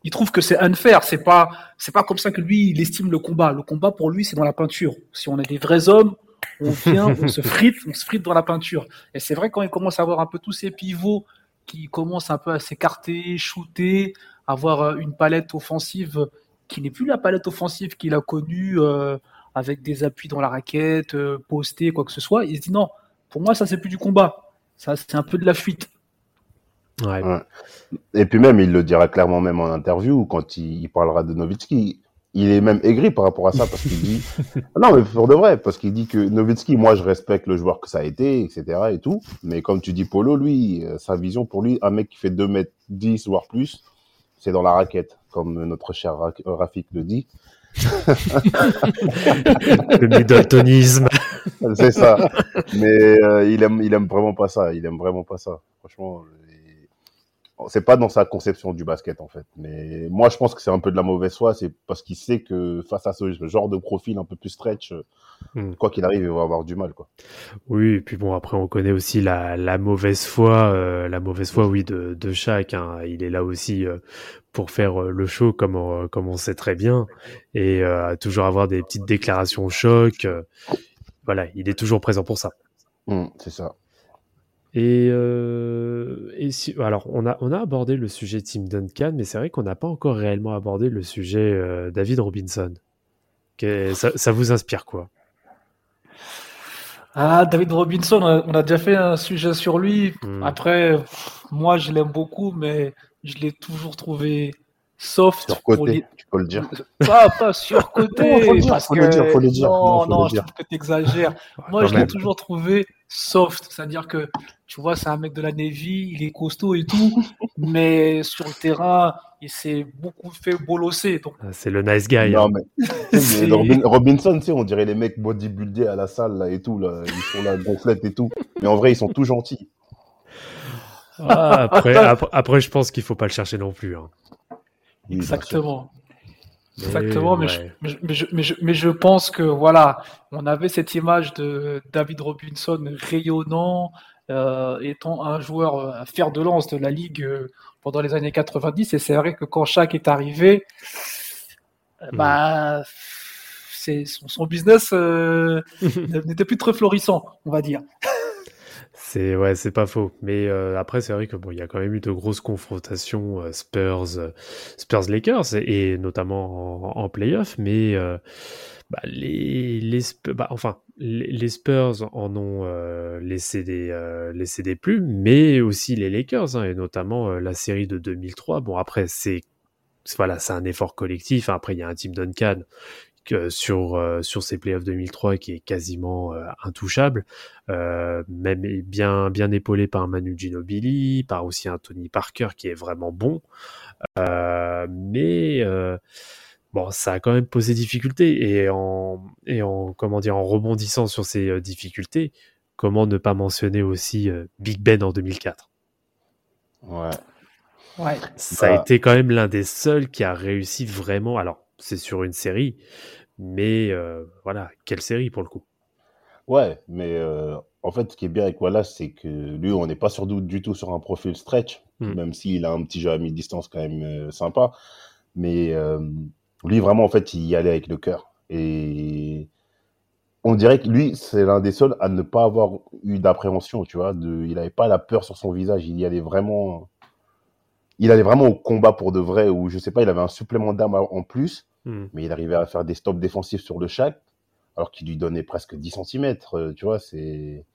Il trouve que c'est unfair. C'est pas, c'est pas comme ça que lui, il estime le combat. Le combat pour lui, c'est dans la peinture. Si on est des vrais hommes, on vient, on se frite, on se frite dans la peinture. Et c'est vrai quand il commence à avoir un peu tous ces pivots qui commencent un peu à s'écarter, shooter, avoir euh, une palette offensive qui n'est plus la palette offensive qu'il a connue euh, avec des appuis dans la raquette, euh, posté, quoi que ce soit. Il se dit non, pour moi ça c'est plus du combat, ça c'est un peu de la fuite. Ouais. Ouais. Et puis même, il le dira clairement même en interview, quand il, il parlera de Nowitzki. Il est même aigri par rapport à ça, parce qu'il dit... non, mais pour de vrai, parce qu'il dit que Nowitzki, moi, je respecte le joueur que ça a été, etc. et tout. Mais comme tu dis, Polo, lui, euh, sa vision pour lui, un mec qui fait 2 mètres 10, voire plus, c'est dans la raquette, comme notre cher Ra- Rafik le dit. Le middletonisme. C'est ça. Mais euh, il aime, il aime vraiment pas ça. Il aime vraiment pas ça. Franchement, c'est pas dans sa conception du basket en fait. Mais moi, je pense que c'est un peu de la mauvaise foi. C'est parce qu'il sait que face à ce genre de profil un peu plus stretch, Hmm. quoi qu'il arrive, il va avoir du mal quoi. Oui, et puis bon, après, on connaît aussi la, la mauvaise foi, euh, la mauvaise foi, oui, de, de Shaq. hein. Il est là aussi euh, pour faire euh, le show, comme on, comme on sait très bien, et toujours avoir des petites déclarations au choc. voilà, il est toujours présent pour ça. Hmm, c'est ça. Et, euh, et si, alors, on a, on a abordé le sujet Tim Duncan, mais c'est vrai qu'on n'a pas encore réellement abordé le sujet euh, David Robinson. Que- ça, ça vous inspire quoi? Ah, David Robinson, on a, on a déjà fait un sujet sur lui. Hmm. Après, moi je l'aime beaucoup, mais je l'ai toujours trouvé soft. pour Surcoté, tu peux le dire. Pas, pas surcoté. Non, faut le dire, parce faut que... le dire, faut le dire. Non, je trouve que tu exagères. Moi, quand je l'ai toujours trouvé soft. C'est-à-dire que, tu vois, c'est un mec de la Navy, il est costaud et tout, mais sur le terrain, il s'est beaucoup fait bolosser. Donc, Ah, C'est le nice guy. Non, hein. mais, Robin- Robinson, tu sais, on dirait les mecs bodybuildés à la salle là et tout là, ils sont là gonflettes et tout. Mais en vrai, ils sont tout gentils. Ah, après, après, après, je pense qu'il faut pas le chercher non plus. hein. Exactement. Mais, Exactement, mais, ouais. je, mais, je, mais, je, mais, je, mais je pense que voilà, on avait cette image de David Robinson rayonnant, euh, étant un joueur euh, à fer de lance de la ligue euh, pendant les années 90, et c'est vrai que quand Shaq est arrivé, euh, Mm. bah, c'est son, son business euh, n'était plus très florissant, on va dire. C'est ouais, c'est pas faux. Mais euh, après, c'est vrai que bon, il y a quand même eu de grosses confrontations euh, Spurs, euh, Spurs Lakers et, notamment en, en playoff. Mais euh, bah, les les bah, enfin, les Spurs en ont laissé, des, laissé des plumes, mais aussi les Lakers, hein, et notamment la série de 2003. Bon, après, c'est voilà, c'est un effort collectif. Après, il y a un Tim Duncan que sur, euh, sur ces playoffs 2003 qui est quasiment euh, intouchable, euh, même bien, bien épaulé par Manu Ginobili, par aussi un Tony Parker qui est vraiment bon. Euh, mais euh, bon, ça a quand même posé difficulté et en, et en comment dire en rebondissant sur ces euh, difficultés, comment ne pas mentionner aussi euh, Big Ben en 2004 Ouais. Ouais. Ça a été quand même l'un des seuls qui a réussi vraiment. Alors, c'est sur une série, mais euh, voilà, quelle série pour le coup? Ouais, mais euh, en fait, ce qui est bien avec Wallace, c'est que lui, on n'est pas sur, du, du tout sur un profil stretch, Mm. même s'il a un petit jeu à mi-distance quand même euh, sympa. Mais lui, vraiment, en fait, il y allait avec le cœur. Et on dirait que lui, c'est l'un des seuls à ne pas avoir eu d'appréhension, tu vois. De, il n'avait pas la peur sur son visage. Il y allait vraiment. Il allait vraiment au combat pour de vrai, ou je sais pas, il avait un supplément d'armes en plus, Hmm. mais il arrivait à faire des stops défensifs sur le chaque, alors qu'il lui donnait presque 10 cm. tu vois, c'est.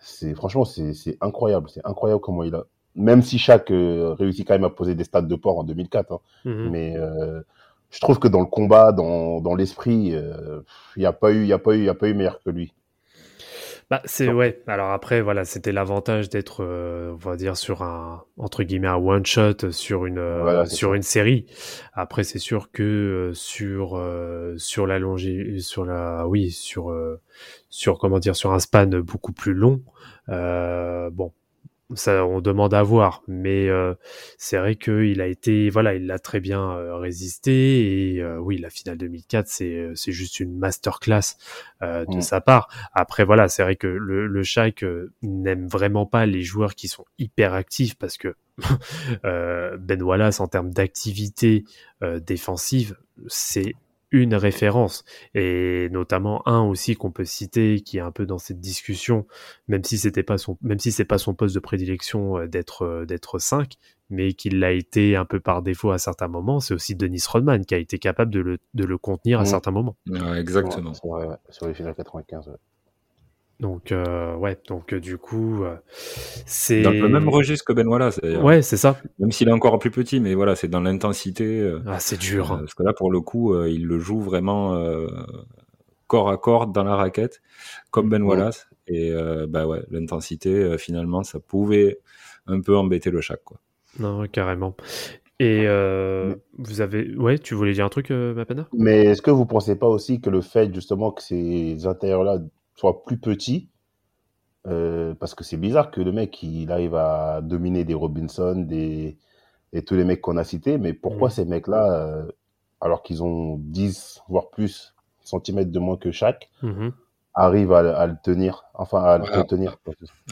c'est Franchement, c'est c'est incroyable. C'est incroyable comment il a. Même si chaque euh, réussit quand même à poser des stades de port en 2004, hein, Mhm. mais euh, je trouve que dans le combat, dans, dans l'esprit, euh, il n'y a pas eu, il y a pas eu, il y a pas eu meilleur que lui. Bah, c'est ouais. Alors après, voilà, c'était l'avantage d'être, euh, on va dire, sur un entre guillemets un one shot sur une euh, Voilà, sur ça. une série. Après, c'est sûr que euh, sur euh, sur la longé sur la oui sur euh, sur comment dire sur un span beaucoup plus long. euh, bon, ça on demande à voir, mais euh, c'est vrai qu'il a été voilà, il l'a très bien euh, résisté et euh, oui, la finale 2004, c'est c'est juste une masterclass euh, de Mm. sa part. Après, voilà, c'est vrai que le, le Shaq euh, n'aime vraiment pas les joueurs qui sont hyper actifs parce que euh, Ben Wallace, en termes d'activité euh, défensive, c'est une référence et notamment un aussi qu'on peut citer qui est un peu dans cette discussion même si c'était pas son même si c'est pas son poste de prédilection euh, d'être euh, d'être 5 mais qu'il l'a été un peu par défaut à certains moments c'est aussi Dennis Rodman qui a été capable de le, de le contenir à Mm. certains moments Ouais, exactement. Ouais, ouais, sur les finales 95. ouais. Donc euh, ouais donc euh, du coup euh, c'est Dans le même registre que Ben Wallace, d'ailleurs. ouais c'est ça Même s'il est encore plus petit, mais voilà, c'est dans l'intensité. euh, ah, c'est dur parce que là, pour le coup, euh, il le joue vraiment euh, corps à corps dans la raquette, comme Ben Ouais. Wallace. Et euh, bah ouais, l'intensité, euh, finalement, ça pouvait un peu embêter le Shaq, quoi. non carrément et euh, vous avez ouais tu voulais dire un truc euh, Mapena Mais est-ce que vous pensez pas aussi que le fait justement que ces intérieurs-là soient plus petits, euh, parce que c'est bizarre que le mec il arrive à dominer des Robinson, des et tous les mecs qu'on a cités, mais pourquoi Mhm. ces mecs-là, euh, alors qu'ils ont 10 voire plus centimètres de moins que chaque, Mhm. arrivent à, le- à le tenir, enfin à le tenir.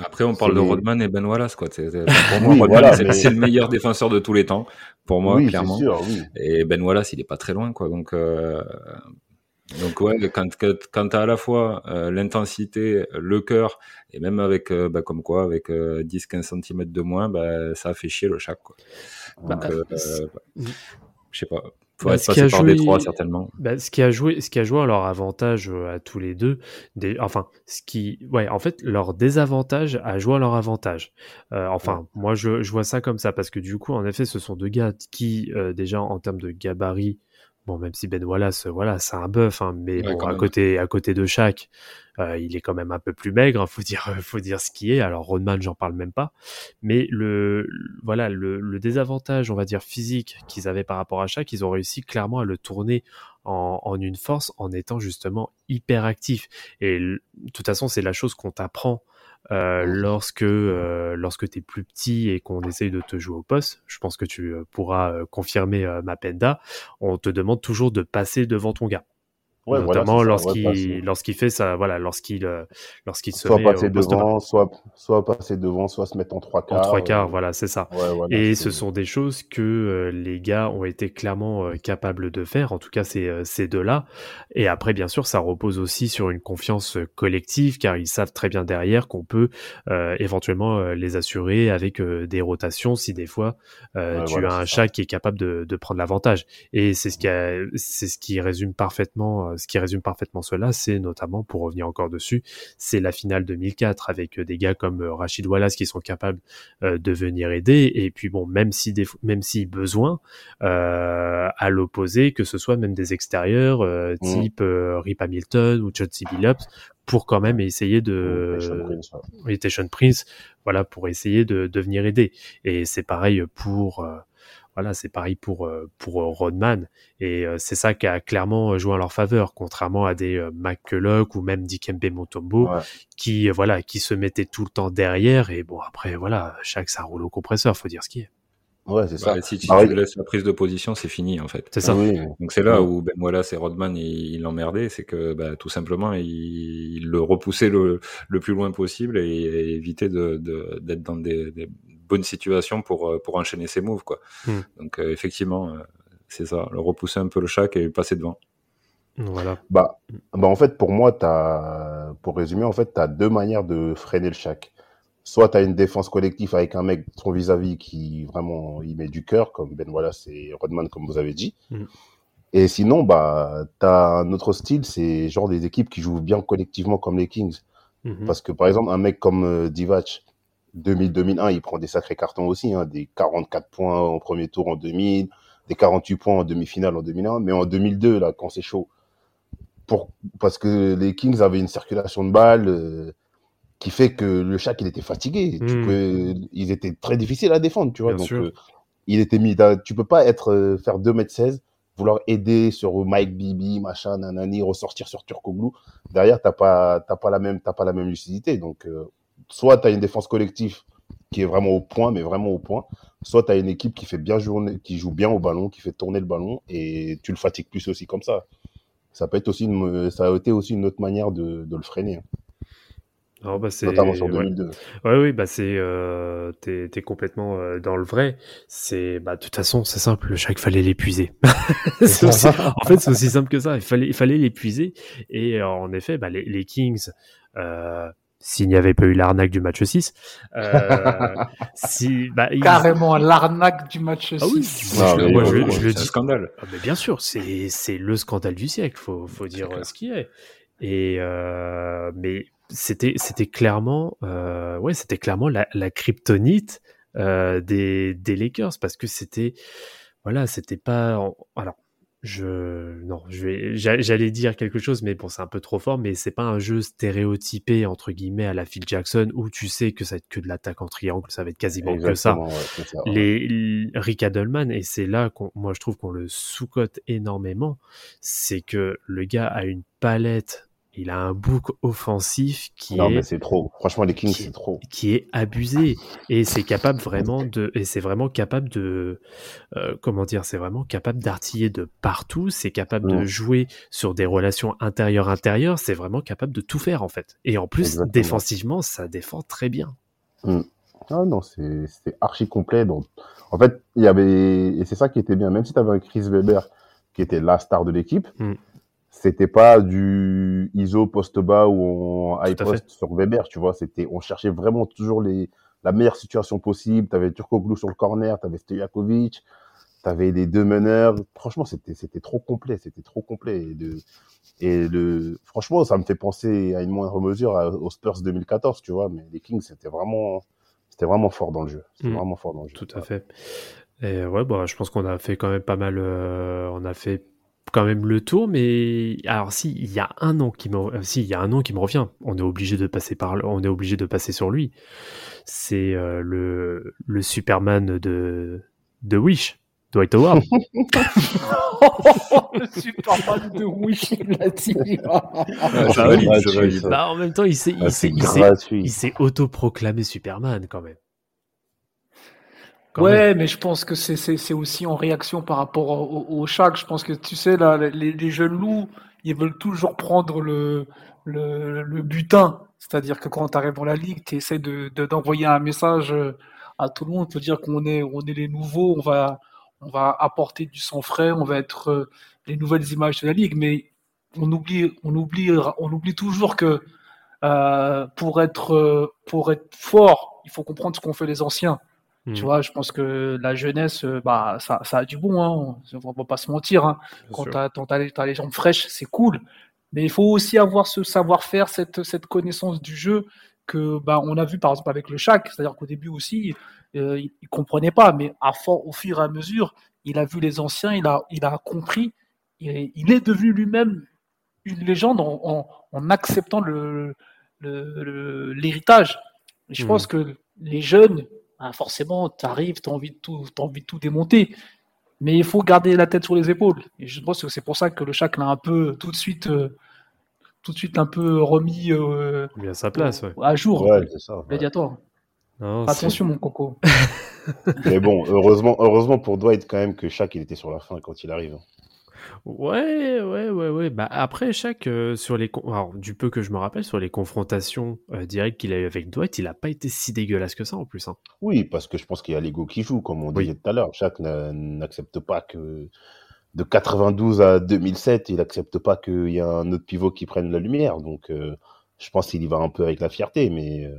Après, on parle C'est de les- Rodman et Ben Wallace, quoi. C'est- c'est- pour moi, Oui, Rodman, voilà, c'est mais- c'est le meilleur défenseur de tous les temps, pour moi, oui, c'est clairement. sûr, oui. Et Ben Wallace, il est pas très loin, quoi. Donc, euh, donc ouais, quand, quand, quand t'as à la fois euh, l'intensité, le cœur, et même avec, euh, bah, comme quoi, avec euh, 10-15 cm de moins, bah, ça a fait chier le Shaq, quoi. Donc, Bah, c'est- euh, je sais pas. Faut Bah, être ce qui passé a par joué- Détroit, certainement. Bah, ce qui a joué, ce qui a joué à leur avantage à tous les deux, des, enfin, ce qui, ouais, en fait, leur désavantage a joué à leur avantage. Enfin, moi, je, je vois ça comme ça parce que du coup, en effet, ce sont deux gars qui, déjà, en termes de gabarit, bon, même si Ben Wallace, euh, voilà, c'est un bœuf, hein, mais Ouais, bon, à même. côté, à côté de Shaq, euh, il est quand même un peu plus maigre. hein, faut dire, faut dire ce qui est. Alors Rodman, j'en parle même pas. Mais le, voilà, le, le désavantage, on va dire physique qu'ils avaient par rapport à Shaq, ils ont réussi clairement à le tourner en, en une force en étant justement hyper actif. Et de toute façon, c'est la chose qu'on t'apprend euh, lorsque euh, lorsque tu es plus petit et qu'on essaye de te jouer au poste. Je pense que tu euh, pourras euh, confirmer euh, Mapenda. On te demande toujours de passer devant ton gars. Ouais, notamment lorsqu'il lorsqu'il fait ça voilà lorsqu'il euh, lorsqu'il se Soit met passer devant, soit, soit passer devant, soit se mettre en trois en quarts. trois quarts euh, voilà c'est ça ouais, voilà, et ce sont des choses que euh, les gars ont été clairement euh, capables de faire, en tout cas ces, ces deux-là. Et après, bien sûr, ça repose aussi sur une confiance collective, car ils savent très bien derrière qu'on peut euh, éventuellement les assurer avec des rotations si des fois euh, Ouais, tu voilà, as un ça. chat qui est capable de, de prendre l'avantage. Et c'est ce qui, a- c'est ce qui résume parfaitement ce qui résume parfaitement cela, c'est notamment, pour revenir encore dessus, c'est la finale 2004 avec des gars comme euh, Rachid Wallace qui sont capables euh, de venir aider. Et puis bon, même si des, même si besoin, euh, à l'opposé, que ce soit même des extérieurs, euh, Mm. type euh, Rip Hamilton ou Chauncey Billups, pour quand même essayer de Sean Prince, ouais. Prince, voilà, pour essayer de, de venir aider. Et c'est pareil pour, euh, voilà, c'est pareil pour euh, pour euh, Rodman. Et euh, c'est ça qui a clairement joué en leur faveur, contrairement à des McCulloch ou même Dikembe Mutombo, Ouais. qui voilà, qui se mettaient tout le temps derrière. Et bon, après, voilà, chaque ça roule au compresseur, faut dire ce qui est. Ouais, c'est ça. Bah, si si Ah tu oui. laisses la prise de position, c'est fini en fait. C'est ça. Oui. Donc c'est là où Ben Wallace et Rodman ils il l'emmerdaient, c'est que bah, tout simplement ils, ils le repoussaient le, le plus loin possible et, et de de- d'être dans des, des bonnes situations pour euh, pour enchaîner ses moves quoi. Hmm. Donc euh, effectivement euh, c'est ça, le repousser un peu le chac et passer devant. Voilà. Bah, bah, en fait, pour moi, t'as, pour résumer, en fait, tu as deux manières de freiner le chac. Soit tu as une défense collective avec un mec, son vis-à-vis, qui vraiment il met du cœur, comme Ben Wallace et Rodman, comme vous avez dit. Mhm. Et sinon, bah, tu as un autre style, c'est genre des équipes qui jouent bien collectivement comme les Kings. Mhm. Parce que par exemple, un mec comme euh, Divac, 2000-2001, il prend des sacrés cartons aussi, hein, des 44 points en premier tour en 2000, des 48 points en demi-finale en 2001, mais en 2002, là, quand c'est chaud, pour, parce que les Kings avaient une circulation de balles euh, qui fait que le Shaq, il était fatigué. Tu Mm. pouvais- ils étaient très difficiles à défendre, tu vois. Bien donc, sûr. euh, il était mis. Tu peux pas être euh, faire 2m16, vouloir aider sur Mike Bibi, machin, nanani, ressortir sur Turkoglu. Derrière, t'as pas, pas la même, pas la même lucidité. Donc, soit tu as une défense collective qui est vraiment au point, mais vraiment au point. Soit tu as une équipe qui fait bien journer, qui joue bien au ballon, qui fait tourner le ballon, et tu le fatigues plus aussi comme ça. Ça peut être aussi une, ça a été aussi une autre manière de, de le freiner, Alors, bah, c'est notamment sur ouais. 2002. Ouais, oui, bah c'est, euh, t'es, t'es complètement euh, dans le vrai. C'est, bah, de toute façon, c'est simple. Le chaque fallait l'épuiser. C'est aussi- en fait, c'est aussi simple que ça. Il fallait, il fallait l'épuiser. Et euh, en effet, bah, les, les Kings, euh, s'il n'y avait pas eu l'arnaque du match 6, euh, si, bah, ils- Carrément l'arnaque du match Ah oui, 6. moi, Ah, je, mais moi, oui, je- je le dis. scandale. Ah, mais bien sûr, c'est, c'est le scandale du siècle. Faut, faut dire clair. euh, ce qui est. Et euh, mais c'était, c'était clairement, euh, ouais, c'était clairement la, la kryptonite euh, des, des Lakers parce que c'était, voilà, c'était pas. alors, je, non, je vais, j'a- j'allais dire quelque chose, mais bon, c'est un peu trop fort. Mais c'est pas un jeu stéréotypé entre guillemets à la Phil Jackson où tu sais que ça va être que de l'attaque en triangle, ça va être quasiment que ça Exactement, ouais, c'est ça, ouais. les, Rick Adelman, et c'est là qu'on, moi je trouve qu'on le sous-cote énormément, c'est que le gars a une palette, il a un bouc offensif qui Non, mais est c'est trop. Franchement, les Kings, c'est trop. qui est abusé et c'est capable vraiment de et c'est vraiment capable de euh, comment dire c'est vraiment capable d'artiller de partout c'est capable de Mm. jouer sur des relations intérieures intérieures c'est vraiment capable de tout faire en fait et en plus Exactement. défensivement ça défend très bien Ah non, c'est c'est archi complet. Donc, en fait, il y avait et c'est ça qui était bien. Même si tu avais un Chris Weber qui était la star de l'équipe, Mm. C'était pas du ISO poste bas ou en high post sur Weber, tu vois. C'était on cherchait vraiment toujours les la meilleure situation possible. Tu avais Turkoglu sur le corner, tu avais Stojakovic, tu avais les deux meneurs. Franchement, c'était c'était trop complet, c'était trop complet et de et le franchement, ça me fait penser à une moindre mesure à- aux Spurs 2014, tu vois, mais les Kings c'était vraiment c'était vraiment fort dans le jeu. C'était Mm. vraiment fort dans le jeu. Tout à fait. Et ouais, bah, je pense qu'on a fait quand même pas mal. euh, on a fait quand même le tour, mais alors si il y a un nom qui me, euh, si il y a un nom qui me revient, on est obligé de passer par, on est obligé de passer sur lui. C'est euh, le le Superman de de Wish, Dwight Howard. le Superman de Wish, il. Ah, Ah, bah, en même temps, il s'est, Ah, il il s'est autoproclamé Superman quand même. Ouais, mais je pense que c'est aussi en réaction par rapport au, au, au. Je pense que tu sais là, les, les jeunes loups, ils veulent toujours prendre le le, le butin. C'est-à-dire que quand tu arrives dans la ligue, tu essaies de de- d'envoyer un message euh, à tout le monde pour dire qu'on est on est les nouveaux, on va on va apporter du sang frais, on va être euh, les nouvelles images de la ligue. Mais on oublie on oublie on oublie toujours que euh, pour être euh, pour être fort, il faut comprendre ce qu'ont fait les anciens. Tu Mm. vois, je pense que la jeunesse, euh, bah, ça, ça a du bon, hein. On va pas se mentir, hein. Quand t'as, quand t'as les, jambes fraîches, c'est cool. Mais il faut aussi avoir ce savoir-faire, cette, cette connaissance du jeu que, bah, on a vu par exemple avec le Shaq. C'est-à-dire qu'au début aussi, euh, il, il comprenait pas, mais à fort, au fur et à mesure, il a vu les anciens, il a, il a compris. Il, il est devenu lui-même une légende en, en, en acceptant le, le- le- l'héritage. Et je Mhm. pense que les jeunes, bah, forcément, tu arrives, tu as envie de tout, t'as envie de tout démonter. Mais il faut garder la tête sur les épaules. Et je pense que c'est pour ça que le Shaq l'a un peu tout de suite, euh, tout de suite un peu remis euh, Bien sa place, ouais. à jour. Ouais, ça. Non, Attention, mon coco. Mais bon, heureusement, heureusement pour Dwight quand même que Shaq il était sur la fin quand il arrive. Ouais, ouais, ouais, ouais. Bah, après, chaque, euh, sur les. Alors, du peu que je me rappelle, sur les confrontations euh, directes qu'il a eu avec Dwight, il a pas été si dégueulasse que ça en plus. Hein. Oui, parce que je pense qu'il y a l'ego qui joue, comme on Oui. disait tout à l'heure. Shaq n'a- n'accepte pas que de 92 à 2007, il accepte pas qu'il y a un autre pivot qui prenne la lumière. Donc, euh, je pense qu'il y va un peu avec la fierté, mais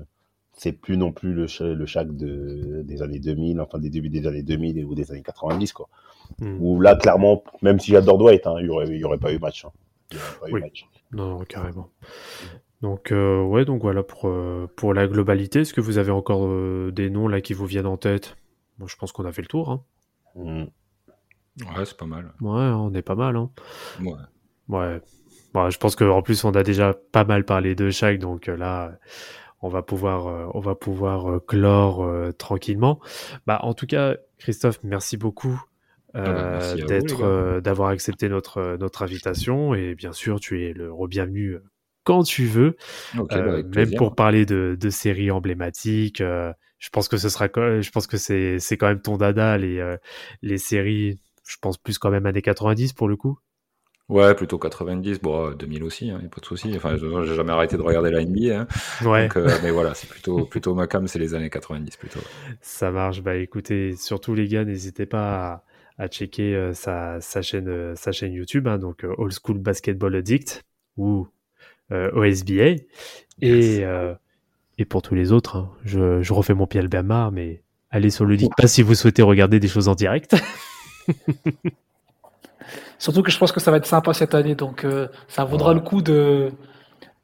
c'est plus non plus le, le Shaq de, des années 2000, enfin des débuts des années 2000 et- ou des années 90, quoi. Hmm. Où là, clairement, même si j'adore Dwight, hein, il y aurait, pas eu match. hein. Il y aurait pas eu Oui. match. Non, non, carrément. Donc, euh, ouais, donc voilà pour, euh, pour la globalité. Est-ce que vous avez encore euh, des noms là qui vous viennent en tête? Moi, je pense qu'on a fait le tour. Hein. Mm. Ouais, c'est pas mal. Ouais, on est pas mal. Hein. Ouais. Ouais. Bon, je pense qu'en plus, on a déjà pas mal parlé de chaque, donc euh, là, on va pouvoir, euh, on va pouvoir euh, clore euh, tranquillement. Bah, en tout cas, Christophe, merci beaucoup Ah bah, euh, à d'être, euh, d'avoir accepté notre euh, notre invitation et bien sûr, tu es le re-bienvenu euh, quand tu veux, Euh, bah, même pour parler de, de séries emblématiques. je pense que ce sera, je pense que c'est c'est quand même ton dada les les séries. Je pense plus quand même années 90 pour le coup. Ouais, plutôt 90, bon, euh, 2000 aussi, hein, y a pas de souci. Enfin, j'ai jamais arrêté de regarder la NBA, hein. Ouais. Donc, euh, mais voilà, c'est plutôt, plutôt ma cam, c'est les années 90 plutôt. Ça marche. Bah écoutez, surtout les gars, n'hésitez pas à, checker euh, sa, sa chaîne euh, sa chaîne YouTube, hein, donc euh, Old School Basketball Addict ou OSBA. Et et pour tous les autres, hein, je, je refais mon pied Bernard, mais allez sur le League Pass si vous souhaitez regarder des choses en direct. Surtout que je pense que ça va être sympa cette année, donc euh, ça vaudra le coup de-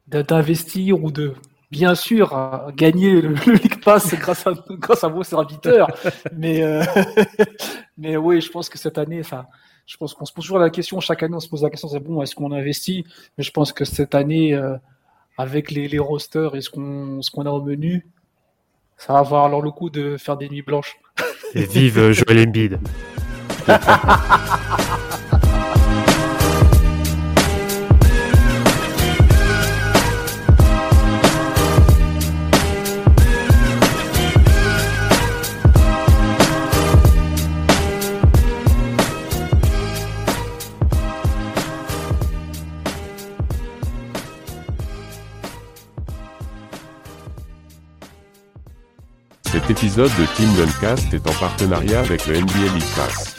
d'investir ou de bien sûr euh, gagner le, le League Pass grâce à grâce à vos serviteurs. mais euh, mais oui, je pense que cette année, ça, je pense qu'on se pose toujours la question. Chaque année, on se pose la question, c'est bon, est-ce qu'on investit? Mais je pense que cette année, euh, avec les, les rosters et ce qu'on qu'on a au menu, ça va avoir alors le coup de faire des nuits blanches. Et vive Joel Embiid. Cet épisode de Team Duncast est en partenariat avec le NBA League Pass.